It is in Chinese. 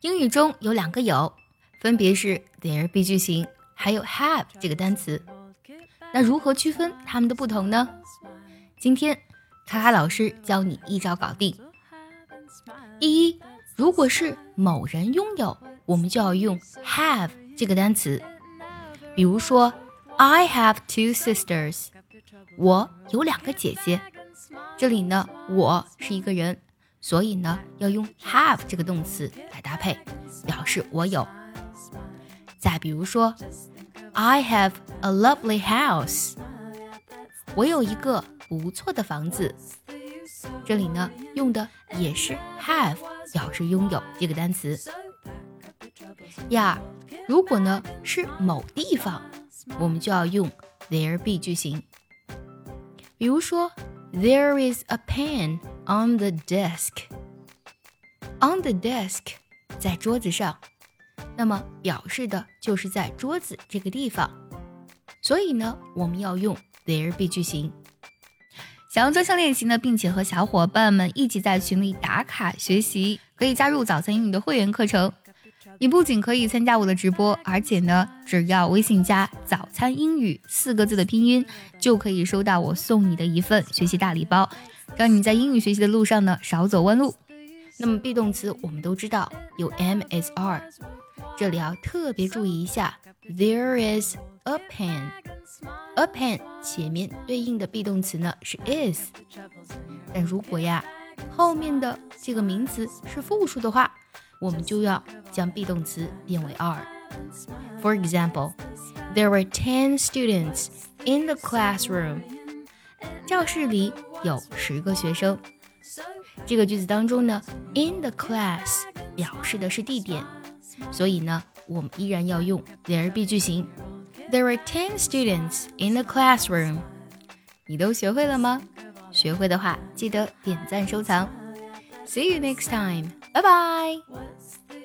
英语中有两个有，分别是 there be 句型，还有 have 这个单词。那如何区分它们的不同呢？今天卡卡老师教你一招搞定。第一，如果是某人拥有，我们就要用 have 这个单词。比如说，I have two sisters，我有两个姐姐。这里呢，我是一个人。所以呢，要用 have 这个动词来搭配，表示我有。再比如说，I have a lovely house，我有一个不错的房子。这里呢，用的也是 have 表示拥有这个单词。呀，如果呢是某地方，我们就要用 there be 句型。比如说，There is a pen。On the desk, on the desk，在桌子上，那么表示的就是在桌子这个地方。所以呢，我们要用 there be 句型。想要专项练习呢，并且和小伙伴们一起在群里打卡学习，可以加入早餐英语的会员课程。你不仅可以参加我的直播，而且呢，只要微信加“早餐英语”四个字的拼音，就可以收到我送你的一份学习大礼包。让你在英语学习的路上呢少走弯路。那么 be 动词我们都知道有 am is are，这里要特别注意一下，there is a pen，a pen 前面对应的 be 动词呢是 is，但如果呀后面的这个名词是复数的话，我们就要将 be 动词变为 are。For example, there were ten students in the classroom. 教室里有十个学生。这个句子当中呢，in the class 表示的是地点，所以呢，我们依然要用 there be 句型。There are ten students in the classroom。你都学会了吗？学会的话，记得点赞收藏。See you next time. 拜拜。